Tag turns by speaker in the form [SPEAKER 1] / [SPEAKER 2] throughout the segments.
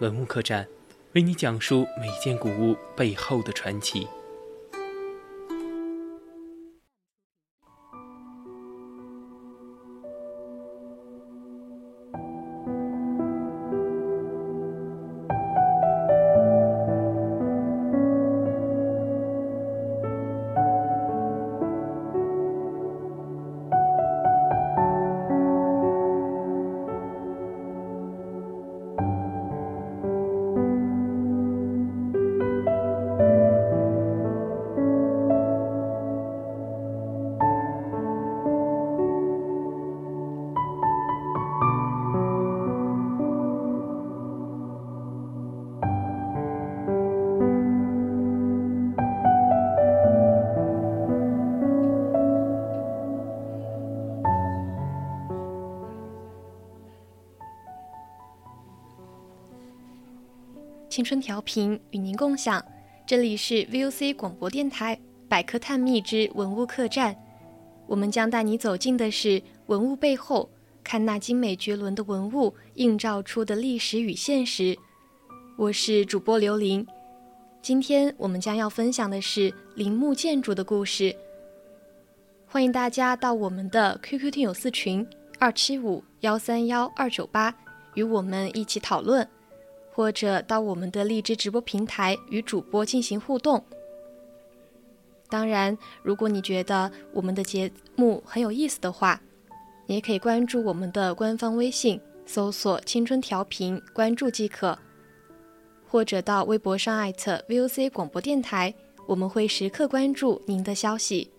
[SPEAKER 1] 文物客栈，为你讲述每件古物背后的传奇。
[SPEAKER 2] 青春调频与您共享，这里是 VOC 广播电台百科探秘之文物客栈。我们将带你走进的是文物背后，看那精美绝伦的文物映照出的历史与现实。我是主播刘琳，今天我们将要分享的是陵墓建筑的故事。欢迎大家到我们的 QQ 听友四群二七五幺三幺二九八，与我们一起讨论。或者到我们的荔枝直播平台与主播进行互动。当然，如果你觉得我们的节目很有意思的话，你也可以关注我们的官方微信，搜索“青春调频”，关注即可。或者到微博上艾特 VOC 广播电台，我们会时刻关注您的消息。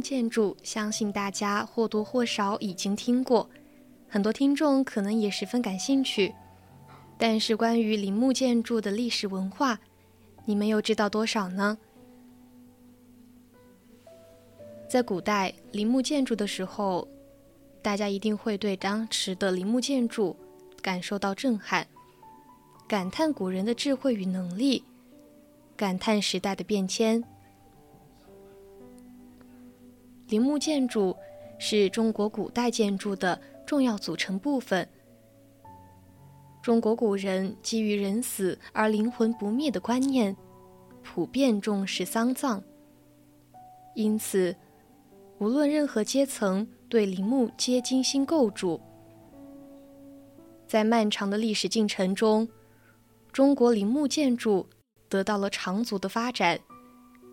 [SPEAKER 2] 建筑，相信大家或多或少已经听过，很多听众可能也十分感兴趣。但是，关于陵墓建筑的历史文化，你们又知道多少呢？在古代，陵墓建筑的时候，大家一定会对当时的陵墓建筑感受到震撼，感叹古人的智慧与能力，感叹时代的变迁。陵墓建筑是中国古代建筑的重要组成部分。中国古人基于人死而灵魂不灭的观念，普遍重视丧葬，因此，无论任何阶层对陵墓皆精心构筑。在漫长的历史进程中，中国陵墓建筑得到了长足的发展，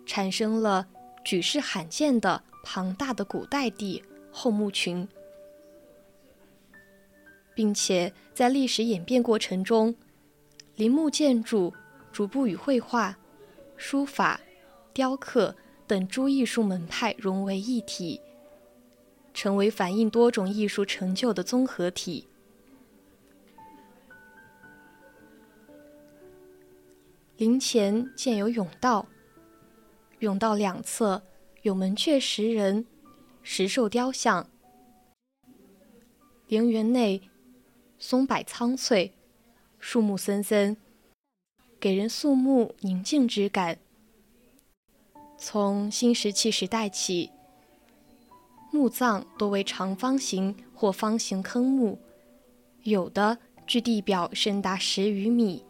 [SPEAKER 2] 产生了举世罕见的。庞大的古代地后墓群，并且在历史演变过程中，陵墓建筑逐步与绘画、书法、雕刻等诸艺术门派融为一体，成为反映多种艺术成就的综合体。陵前建有甬道，甬道两侧。有门阙石人、石兽雕像，陵园内松柏苍翠，树木森森，给人肃穆宁静之感。从新石器时代起，墓葬多为长方形或方形坑墓，有的距地表深达十余米，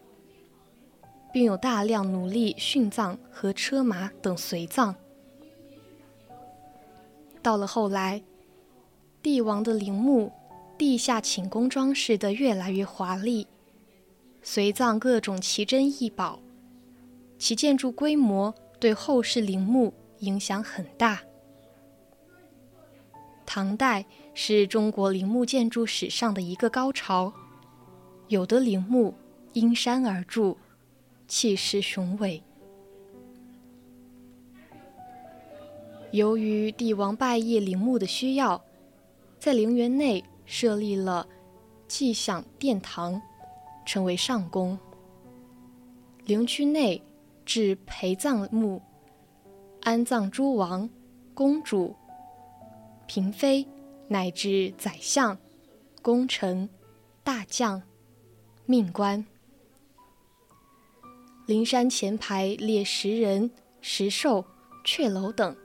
[SPEAKER 2] 并有大量奴隶殉葬和车马等随葬。到了后来，帝王的陵墓地下寝宫装饰的越来越华丽，随葬各种奇珍异宝，其建筑规模对后世陵墓影响很大。唐代是中国陵墓建筑史上的一个高潮，有的陵墓因山而筑，气势雄伟。由于帝王拜谒陵墓的需要，在陵园内设立了祭享殿堂，称为上宫。陵区内置陪葬墓，安葬诸王、公主、嫔妃，乃至宰相、功臣、大将、命官。灵山前排列石人、石兽、阙楼等。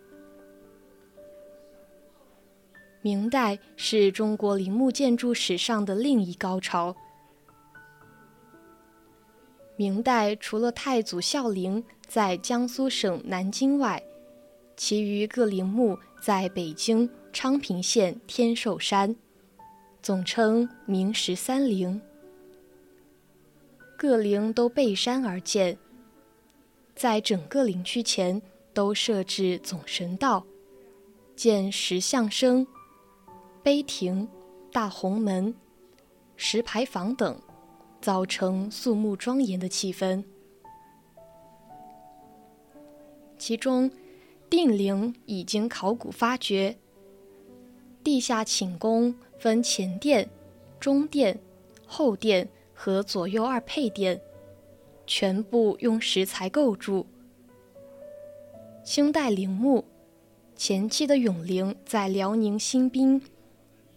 [SPEAKER 2] 明代是中国陵墓建筑史上的另一高潮。明代除了太祖孝陵在江苏省南京外，其余各陵墓在北京昌平县天寿山，总称明十三陵。各陵都背山而建，在整个陵区前都设置总神道，建石像生。碑亭、大红门、石牌坊等，造成肃穆庄严的气氛。其中，定陵已经考古发掘，地下寝宫分前殿、中殿、后殿和左右二配殿，全部用石材构筑。清代陵墓前期的永陵在辽宁新宾。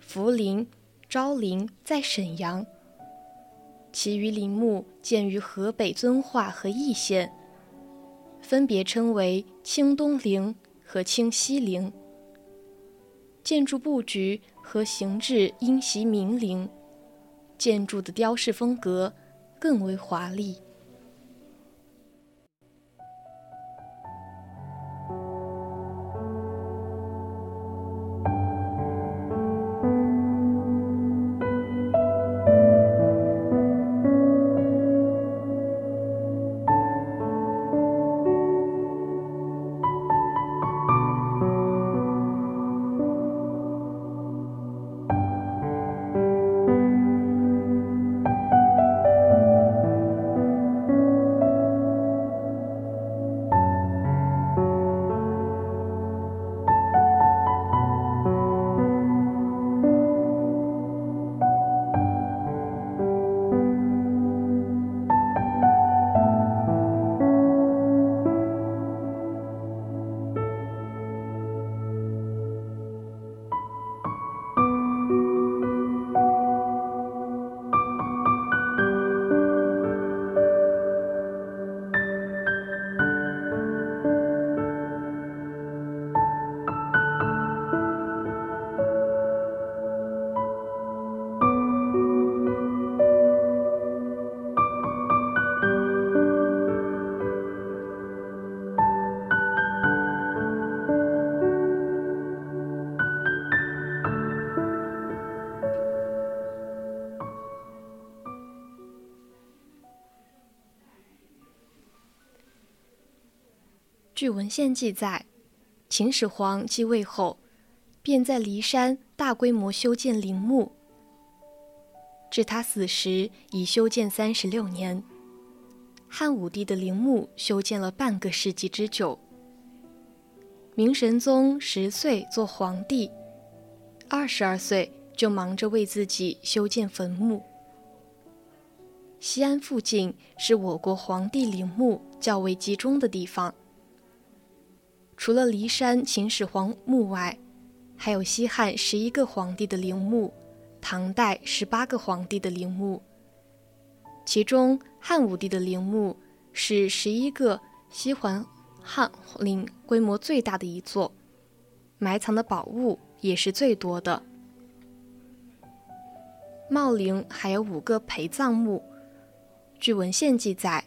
[SPEAKER 2] 福陵、昭陵在沈阳，其余陵墓建于河北遵化和易县，分别称为清东陵和清西陵。建筑布局和形制因袭明陵，建筑的雕饰风格更为华丽。据文献记载，秦始皇继位后，便在骊山大规模修建陵墓。至他死时，已修建三十六年。汉武帝的陵墓修建了半个世纪之久。明神宗十岁做皇帝，二十二岁就忙着为自己修建坟墓。西安附近是我国皇帝陵墓较为集中的地方。除了骊山秦始皇墓外，还有西汉十一个皇帝的陵墓，唐代十八个皇帝的陵墓。其中汉武帝的陵墓是十一个西环汉陵规模最大的一座，埋藏的宝物也是最多的。茂陵还有五个陪葬墓，据文献记载，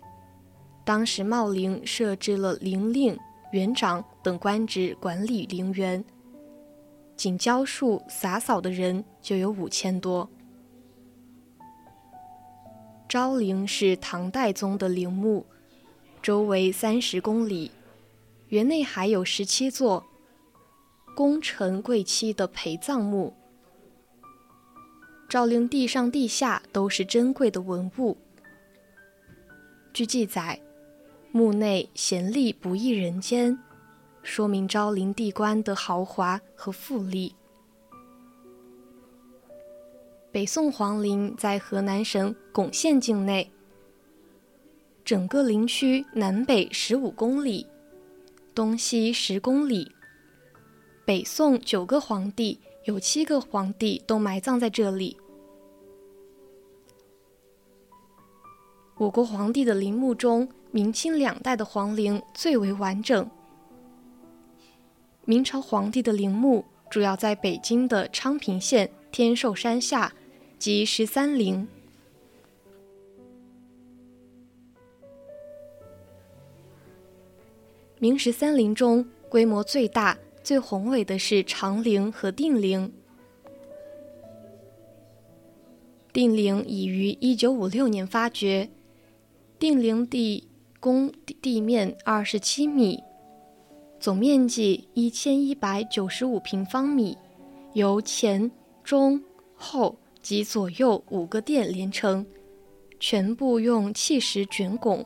[SPEAKER 2] 当时茂陵设置了陵令、园长等官职管理陵园，仅浇树洒扫的人就有五千多。昭陵是唐代宗的陵墓，周围三十公里，园内还有十七座。功臣贵戚的陪葬墓，昭陵地上地下都是珍贵的文物。据记载，墓内贤立不异人间，说明昭陵地官的豪华和富丽。北宋皇陵在河南省巩县境内，整个陵区南北十五公里，东西十公里。北宋九个皇帝，有七个皇帝都埋葬在这里。我国皇帝的陵墓中，明清两代的皇陵最为完整。明朝皇帝的陵墓主要在北京的昌平县天寿山下即十三陵。明十三陵中规模最大。最宏伟的是长陵和定陵。定陵已于一九五六年发掘，定陵地宫地面二十七米，总面积一千一百九十五平方米，由前、中、后及左右五个殿连成，全部用砌石卷拱。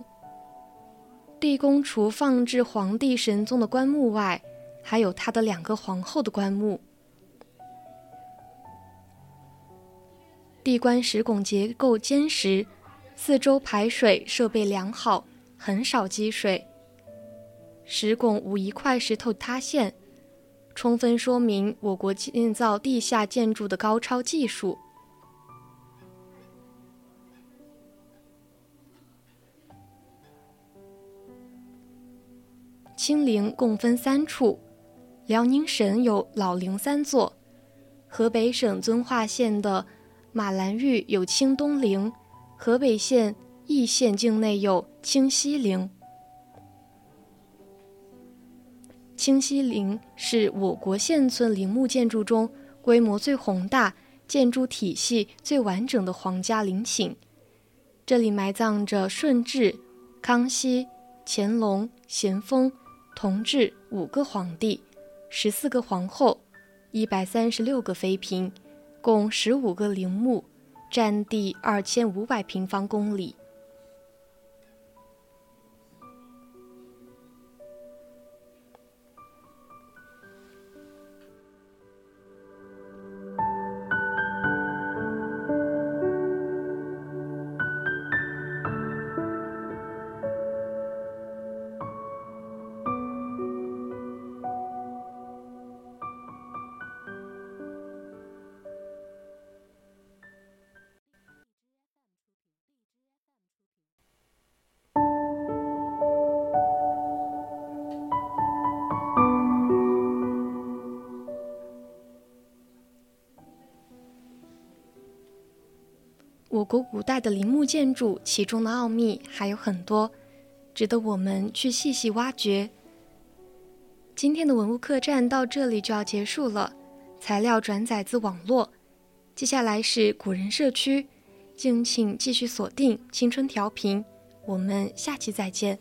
[SPEAKER 2] 地宫除放置皇帝神宗的棺木外，还有他的两个皇后的棺木。地棺石拱结构坚实，四周排水设备良好，很少积水。石拱无一块石头塌陷，充分说明我国建造地下建筑的高超技术。清陵共分三处。辽宁省有老陵三座，河北省遵化县的马兰峪有清东陵，河北县易县境内有清西陵。清西陵是我国现存陵墓建筑中规模最宏大、建筑体系最完整的皇家陵寝，这里埋葬着顺治、康熙、乾隆、咸丰、同治五个皇帝。十四个皇后，一百三十六个妃嫔，共十五个陵墓，占地二千五百平方公里。我国古代的陵墓建筑，其中的奥秘还有很多，值得我们去细细挖掘。今天的文物客栈到这里就要结束了，材料转载自网络。接下来是古人社区，敬请继续锁定青春调频，我们下期再见。